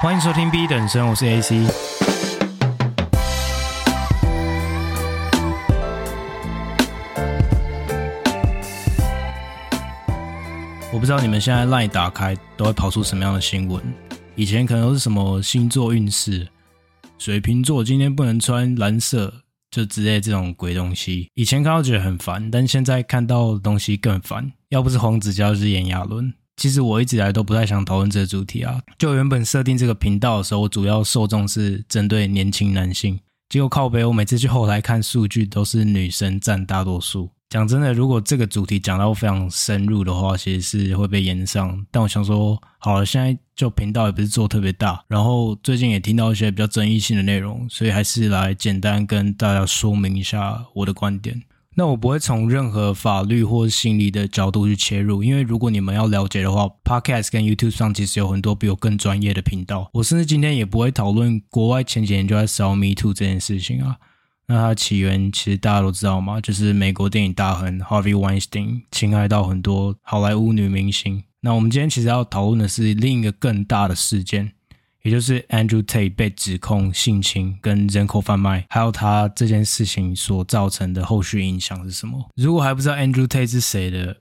欢迎收听 B 等生，我是 AC。我不知道你们现在 LINE 打开都会跑出什么样的新闻？以前可能都是什么星座运势，水瓶座今天不能穿蓝色，就之类这种鬼东西。以前看到觉得很烦，但现在看到的东西更烦。要不是黄子佼，就是炎亚纶。其实我一直以来都不太想讨论这个主题啊。就原本设定这个频道的时候，我主要受众是针对年轻男性。结果靠北，我每次去后台看数据，都是女生占大多数。讲真的，如果这个主题讲到非常深入的话，其实是会被延上。但我想说，好了，现在就频道也不是做特别大，然后最近也听到一些比较争议性的内容，所以还是来简单跟大家说明一下我的观点。那我不会从任何法律或心理的角度去切入，因为如果你们要了解的话，Podcast 跟 YouTube 上其实有很多比我更专业的频道。我甚至今天也不会讨论国外前几年就在烧 Me Too 这件事情啊。那它起源其实大家都知道嘛，就是美国电影大亨 Harvey Weinstein 侵害到很多好莱坞女明星。那我们今天其实要讨论的是另一个更大的事件。也就是 Andrew Tate 被指控性侵跟人口贩卖，还有他这件事情所造成的后续影响是什么？如果还不知道 Andrew Tate 是谁的，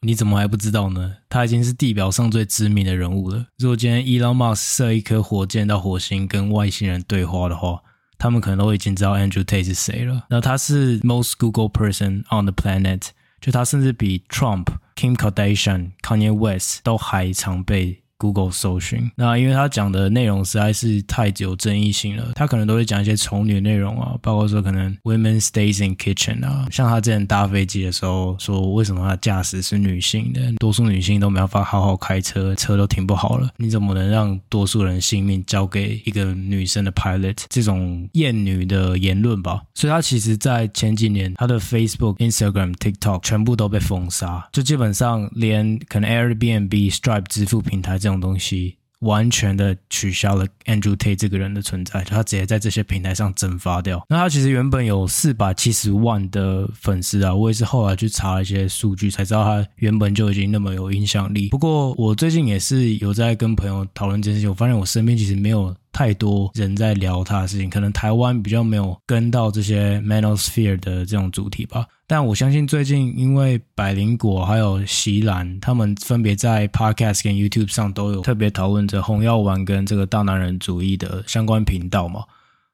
你怎么还不知道呢？他已经是地表上最知名的人物了。如果今天 Elon Musk 射一颗火箭到火星跟外星人对话的话，他们可能都已经知道 Andrew Tate 是谁了。那他是 Most Google Person on the Planet，就他甚至比 Trump、Kim Kardashian、Kanye West 都还常被。Google 搜寻，那因为他讲的内容实在是太有争议性了，他可能都会讲一些丑女内容啊，包括说可能 Women stays in kitchen 啊，像他之前搭飞机的时候说，为什么他驾驶是女性的，多数女性都没办法好好开车，车都停不好了，你怎么能让多数人性命交给一个女生的 pilot？这种厌女的言论吧，所以他其实在前几年，他的 Facebook、Instagram、TikTok 全部都被封杀，就基本上连可能 Airbnb、Stripe 支付平台这这这种东西完全的取消了 Andrew Tate 这个人的存在，他直接在这些平台上蒸发掉。那他其实原本有四百七十万的粉丝啊，我也是后来去查了一些数据才知道他原本就已经那么有影响力。不过我最近也是有在跟朋友讨论这件事情，我发现我身边其实没有。太多人在聊他的事情，可能台湾比较没有跟到这些 Manosphere 的这种主题吧。但我相信最近因为百灵果还有席兰，他们分别在 Podcast 跟 YouTube 上都有特别讨论着红药丸跟这个大男人主义的相关频道嘛。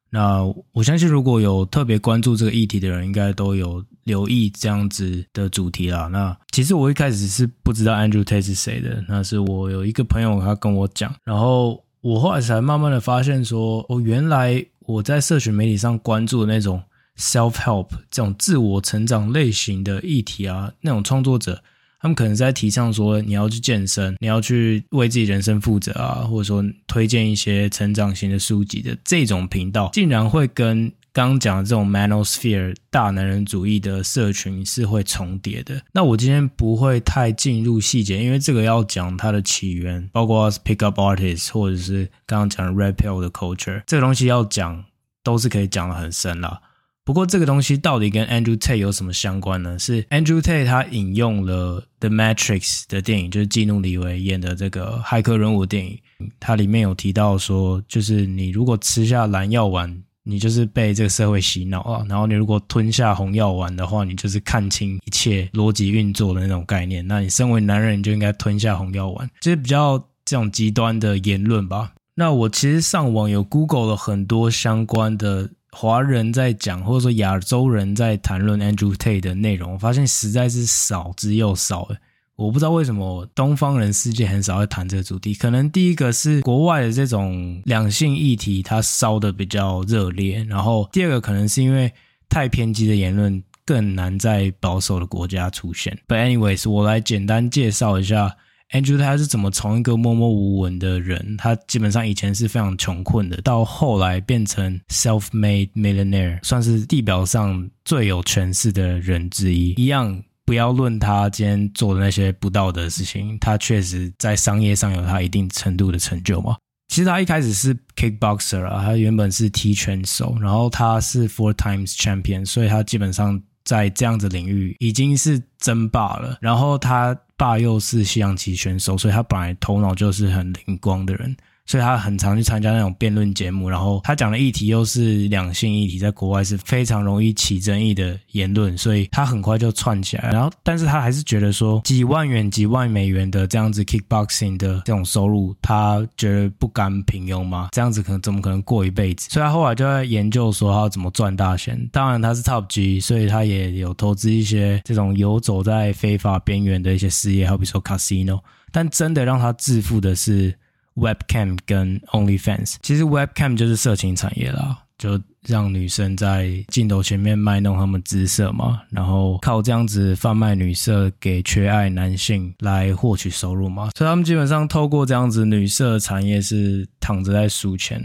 那我相信如果有特别关注这个议题的人，应该都有留意这样子的主题啦。那其实我一开始是不知道 Andrew Tate 是谁的，那是我有一个朋友他跟我讲，然后。我后来才慢慢的发现说，哦，原来我在社群媒体上关注的那种 self help 这种自我成长类型的议题啊，那种创作者，他们可能在提倡说你要去健身，你要去为自己人生负责啊，或者说推荐一些成长型的书籍的这种频道，竟然会跟。刚刚讲的这种 Manosphere 大男人主义的社群是会重叠的。那我今天不会太进入细节，因为这个要讲它的起源，包括 Pickup artists，或者是刚刚讲的 Red Pill 的 Culture，这个东西要讲都是可以讲得很深啦。不过这个东西到底跟 Andrew Tate 有什么相关呢？是 Andrew Tate 他引用了 The Matrix 的电影，就是基努里维演的这个骇客任务电影，它里面有提到说，就是你如果吃下蓝药丸。你就是被这个社会洗脑啊，然后你如果吞下红药丸的话，你就是看清一切逻辑运作的那种概念。那你身为男人，你就应该吞下红药丸，就是比较这种极端的言论吧。那我其实上网有 Google 了很多相关的华人在讲，或者说亚洲人在谈论 Andrew Tate 的内容，我发现实在是少之又少诶。我不知道为什么东方人世界很少会谈这个主题，可能第一个是国外的这种两性议题它烧得比较热烈，然后第二个可能是因为太偏激的言论更难在保守的国家出现。But anyways，我来简单介绍一下 Andrew 他是怎么从一个默默无闻的人，他基本上以前是非常穷困的，到后来变成 self-made millionaire，算是地表上最有权势的人之一，一样。不要论他今天做的那些不道德的事情，他确实在商业上有他一定程度的成就嘛。其实他一开始是 kickboxer 啊，他原本是踢拳手，然后他是 four times champion，所以他基本上在这样子领域已经是争霸了。然后他爸又是西洋棋选手，所以他本来头脑就是很灵光的人。所以他很常去参加那种辩论节目，然后他讲的议题又是两性议题，在国外是非常容易起争议的言论，所以他很快就窜起来。然后，但是他还是觉得说几万元、几万美元的这样子 kickboxing 的这种收入，他觉得不甘平庸吗？这样子可能怎么可能过一辈子？所以他后来就在研究说他要怎么赚大钱。当然他是 top G，所以他也有投资一些这种游走在非法边缘的一些事业，好比说 casino。但真的让他致富的是。Webcam 跟 OnlyFans，其实 Webcam 就是色情产业啦，就让女生在镜头前面卖弄她们姿色嘛，然后靠这样子贩卖女色给缺爱男性来获取收入嘛，所以他们基本上透过这样子女色产业是躺着在数钱，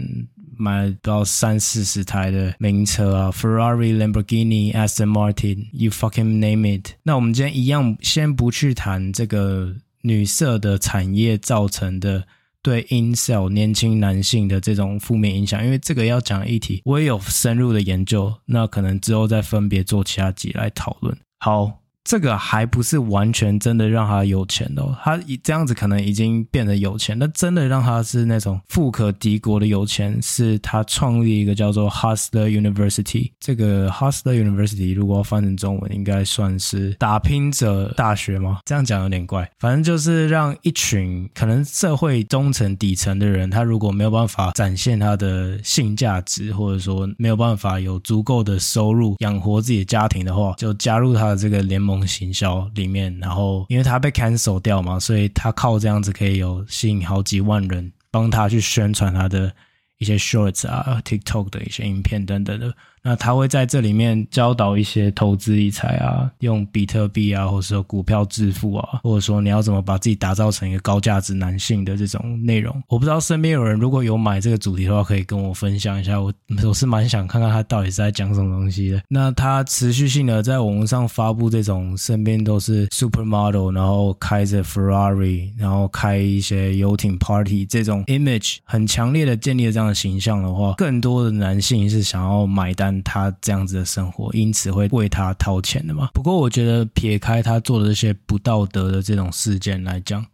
买到三四十台的名车啊，Ferrari、Lamborghini、Aston Martin，you fucking name it。那我们今天一样先不去谈这个女色的产业造成的。对 incel 年轻男性的这种负面影响，因为这个要讲议题，我也有深入的研究，那可能之后再分别做其他集来讨论。好。这个还不是完全真的让他有钱的哦，他这样子可能已经变得有钱。那真的让他是那种富可敌国的有钱，是他创立一个叫做 Hustler University。这个 Hustler University 如果要翻成中文，应该算是打拼者大学吗？这样讲有点怪。反正就是让一群可能社会中层底层的人，他如果没有办法展现他的性价值，或者说没有办法有足够的收入养活自己的家庭的话，就加入他的这个联盟。行销里面，然后因为他被 cancel 掉嘛，所以他靠这样子可以有吸引好几万人帮他去宣传他的一些 shorts 啊、TikTok 的一些影片等等的。那他会在这里面教导一些投资理财啊，用比特币啊，或者说股票致富啊，或者说你要怎么把自己打造成一个高价值男性的这种内容。我不知道身边有人如果有买这个主题的话，可以跟我分享一下。我我是蛮想看看他到底是在讲什么东西的。那他持续性的在网络上发布这种身边都是 supermodel，然后开着 Ferrari，然后开一些游艇 party 这种 image 很强烈的建立了这样的形象的话，更多的男性是想要买单。他这样子的生活，因此会为他掏钱的嘛。不过，我觉得撇开他做的这些不道德的这种事件来讲，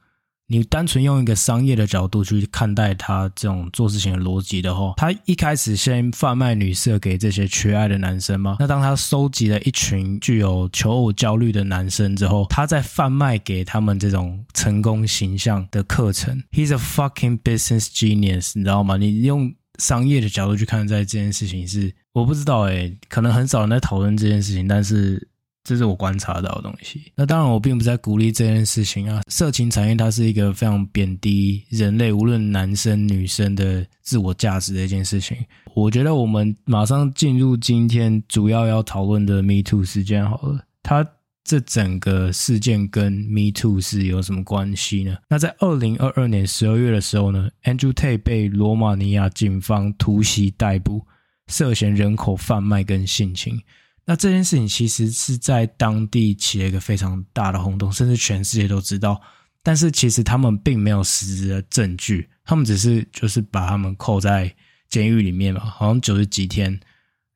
你单纯用一个商业的角度去看待他这种做事情的逻辑的话，他一开始先贩卖女色给这些缺爱的男生吗。那当他收集了一群具有求偶焦虑的男生之后，他再贩卖给他们这种成功形象的课程。He's a fucking business genius，你知道吗？你用。商业的角度去看待这件事情是我不知道诶，可能很少人在讨论这件事情，但是这是我观察到的东西。那当然，我并不在鼓励这件事情啊。色情产业它是一个非常贬低人类，无论男生女生的自我价值的一件事情。我觉得我们马上进入今天主要要讨论的 Me Too 事件好了，它。这整个事件跟 Me Too 是有什么关系呢？那在二零二二年十二月的时候呢，Andrew Tate 被罗马尼亚警方突袭逮捕，涉嫌人口贩卖跟性侵。那这件事情其实是在当地起了一个非常大的轰动，甚至全世界都知道。但是其实他们并没有实质的证据，他们只是就是把他们扣在监狱里面嘛，好像九十几天。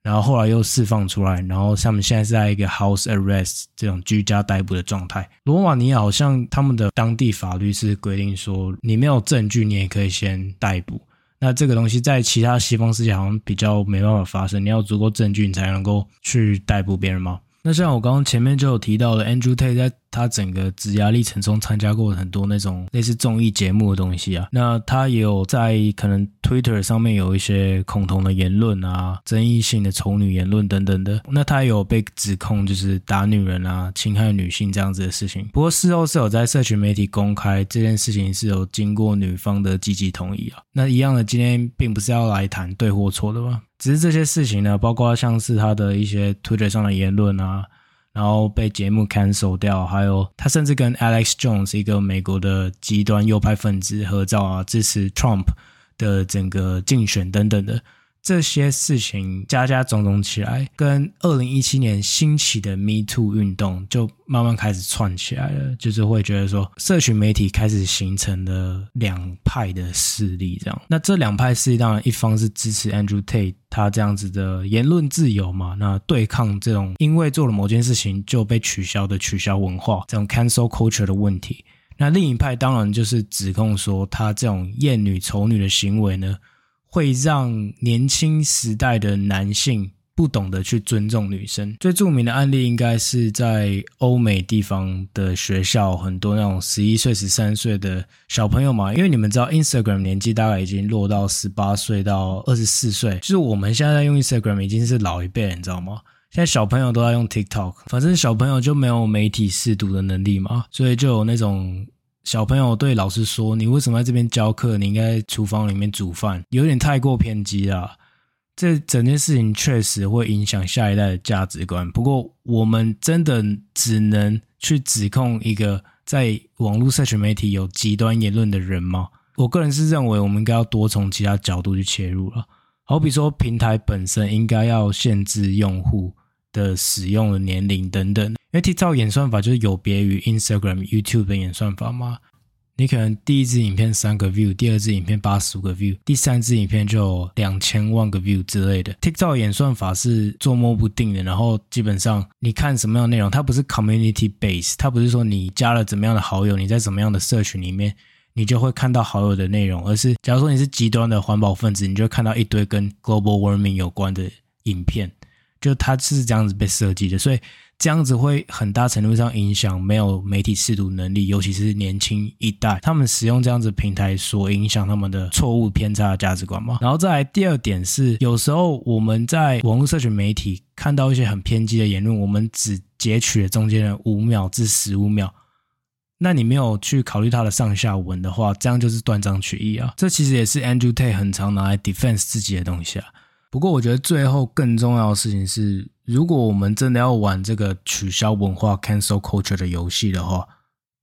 然后后来又释放出来，然后他们现在是在一个 house arrest 这种居家逮捕的状态。罗马尼亚好像他们的当地法律是规定说，你没有证据，你也可以先逮捕。那这个东西在其他西方世界好像比较没办法发生，你要足够证据，你才能够去逮捕别人吗？那像我刚刚前面就有提到的，Andrew Tate 在他整个职涯历程中参加过很多那种类似综艺节目的东西啊。那他也有在可能 Twitter 上面有一些恐同的言论啊、争议性的丑女言论等等的。那他有被指控就是打女人啊、侵害女性这样子的事情。不过事后是有在社群媒体公开这件事情是有经过女方的积极同意啊。那一样的，今天并不是要来谈对或错的吧？只是这些事情呢，包括像是他的一些 Twitter 上的言论啊，然后被节目 cancel 掉，还有他甚至跟 Alex Jones 一个美国的极端右派分子合照啊，支持 Trump 的整个竞选等等的。这些事情加加种种起来，跟二零一七年兴起的 Me Too 运动就慢慢开始串起来了，就是会觉得说，社群媒体开始形成了两派的势力，这样。那这两派势力当然一方是支持 Andrew Tate 他这样子的言论自由嘛，那对抗这种因为做了某件事情就被取消的取消文化，这种 cancel culture 的问题。那另一派当然就是指控说，他这种厌女丑女的行为呢，会让年轻时代的男性不懂得去尊重女生。最著名的案例应该是在欧美地方的学校，很多那种十一岁、十三岁的小朋友嘛，因为你们知道，Instagram 年纪大概已经落到十八岁到二十四岁，就是我们现在在用 Instagram 已经是老一辈，你知道吗？现在小朋友都在用 TikTok，反正小朋友就没有媒体识读的能力嘛，所以就有那种小朋友对老师说：“你为什么在这边教课？你应该在厨房里面煮饭。”有点太过偏激了。这整件事情确实会影响下一代的价值观。不过，我们真的只能去指控一个在网络社群媒体有极端言论的人吗？我个人是认为，我们应该要多从其他角度去切入了。好比说，平台本身应该要限制用户。的使用的年龄等等，因为 TikTok 演算法就是有别于 Instagram、YouTube 的演算法嘛。你可能第一支影片三个 view，第二支影片八十五个 view，第三支影片就两千万个 view 之类的。TikTok 演算法是捉摸不定的，然后基本上你看什么样的内容，它不是 community base，它不是说你加了怎么样的好友，你在怎么样的社群里面，你就会看到好友的内容，而是假如说你是极端的环保分子，你就会看到一堆跟 global warming 有关的影片。就它是这样子被设计的，所以这样子会很大程度上影响没有媒体识读能力，尤其是年轻一代，他们使用这样子平台所影响他们的错误偏差的价值观嘛。然后再来第二点是，有时候我们在网络社群媒体看到一些很偏激的言论，我们只截取了中间的五秒至十五秒，那你没有去考虑它的上下文的话，这样就是断章取义啊。这其实也是 Andrew Tate 很常拿来 defense 自己的东西啊。不过，我觉得最后更重要的事情是，如果我们真的要玩这个取消文化 （cancel culture） 的游戏的话，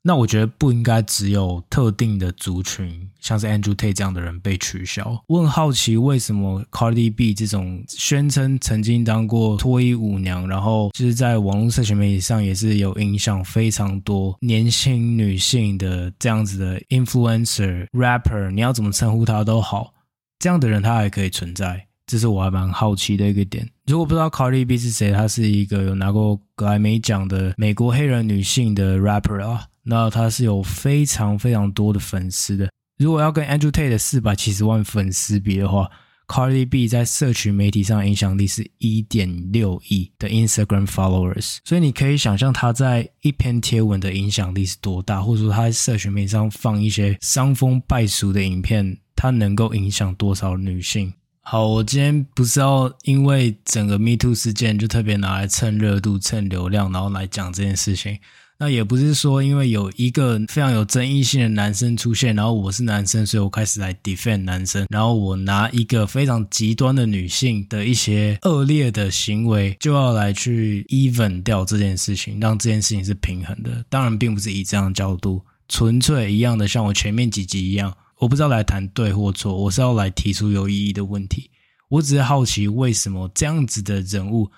那我觉得不应该只有特定的族群，像是 Andrew Tate 这样的人被取消。我很好奇，为什么 Cardi B 这种宣称曾经当过脱衣舞娘，然后就是在网络社群媒体上也是有影响非常多年轻女性的这样子的 influencer、rapper，你要怎么称呼他都好，这样的人他还可以存在。这是我还蛮好奇的一个点。如果不知道 Cardi B 是谁，她是一个有拿过格莱美奖的美国黑人女性的 rapper 啊，那她是有非常非常多的粉丝的。如果要跟 Andrew Tate 的四百七十万粉丝比的话，Cardi B 在社群媒体上影响力是一点六亿的 Instagram followers，所以你可以想象她在一篇贴文的影响力是多大，或者说她在社群媒体上放一些伤风败俗的影片，她能够影响多少女性？好，我今天不是要因为整个 Me Too 事件就特别拿来蹭热度、蹭流量，然后来讲这件事情。那也不是说因为有一个非常有争议性的男生出现，然后我是男生，所以我开始来 defend 男生，然后我拿一个非常极端的女性的一些恶劣的行为，就要来去 even 掉这件事情，让这件事情是平衡的。当然，并不是以这样的角度，纯粹一样的，像我前面几集一样。我不知道来谈对或错，我是要来提出有意义的问题。我只是好奇，为什么这样子的人物，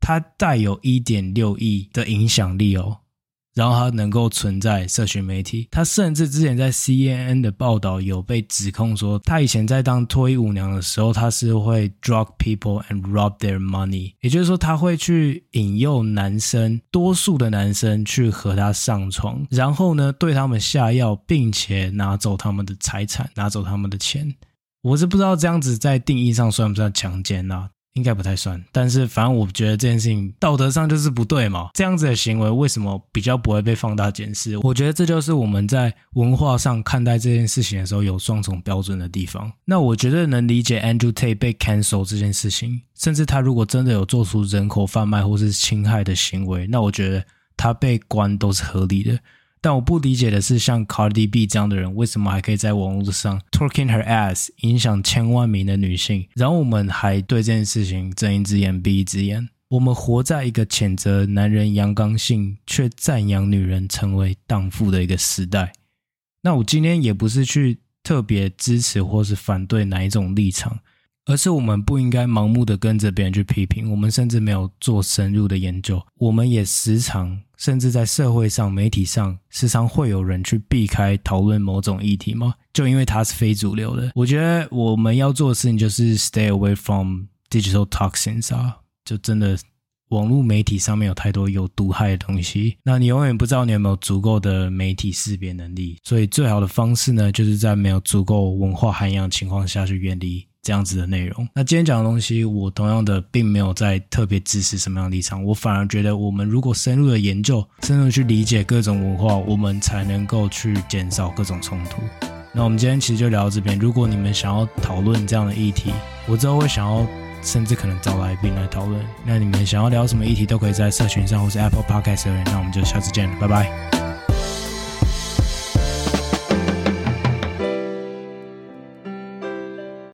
他带有一点六亿的影响力哦。然后他能够存在社群媒体，他甚至之前在 CNN 的报道有被指控说，他以前在当脱衣舞娘的时候，他是会 drug people and rob their money，也就是说他会去引诱男生，多数的男生去和他上床，然后呢对他们下药，并且拿走他们的财产，拿走他们的钱。我是不知道这样子在定义上算不算强奸啊？应该不太算，但是反正我觉得这件事情道德上就是不对嘛。这样子的行为为什么比较不会被放大检视？我觉得这就是我们在文化上看待这件事情的时候有双重标准的地方。那我觉得能理解 Andrew Tate 被 cancel 这件事情，甚至他如果真的有做出人口贩卖或是侵害的行为，那我觉得他被关都是合理的。但我不理解的是，像 Cardi B 这样的人，为什么还可以在网络上 twerking her ass，影响千万名的女性？然后我们还对这件事情睁一只眼闭一只眼。我们活在一个谴责男人阳刚性，却赞扬女人成为荡妇的一个时代。那我今天也不是去特别支持或是反对哪一种立场。而是我们不应该盲目的跟着别人去批评，我们甚至没有做深入的研究。我们也时常，甚至在社会上、媒体上，时常会有人去避开讨论某种议题吗？就因为它是非主流的。我觉得我们要做的事情就是 stay away from digital toxins 啊，就真的网络媒体上面有太多有毒害的东西，那你永远不知道你有没有足够的媒体识别能力。所以最好的方式呢，就是在没有足够文化涵养情况下去远离这样子的内容。那今天讲的东西，我同样的并没有在特别支持什么样的立场，我反而觉得我们如果深入的研究，深入去理解各种文化，我们才能够去减少各种冲突。那我们今天其实就聊到这边。如果你们想要讨论这样的议题，我之后会想要。甚至可能找来宾来讨论。那你们想要聊什么议题，都可以在社群上或是 Apple Podcast 留言。那我们就下次见了，拜拜。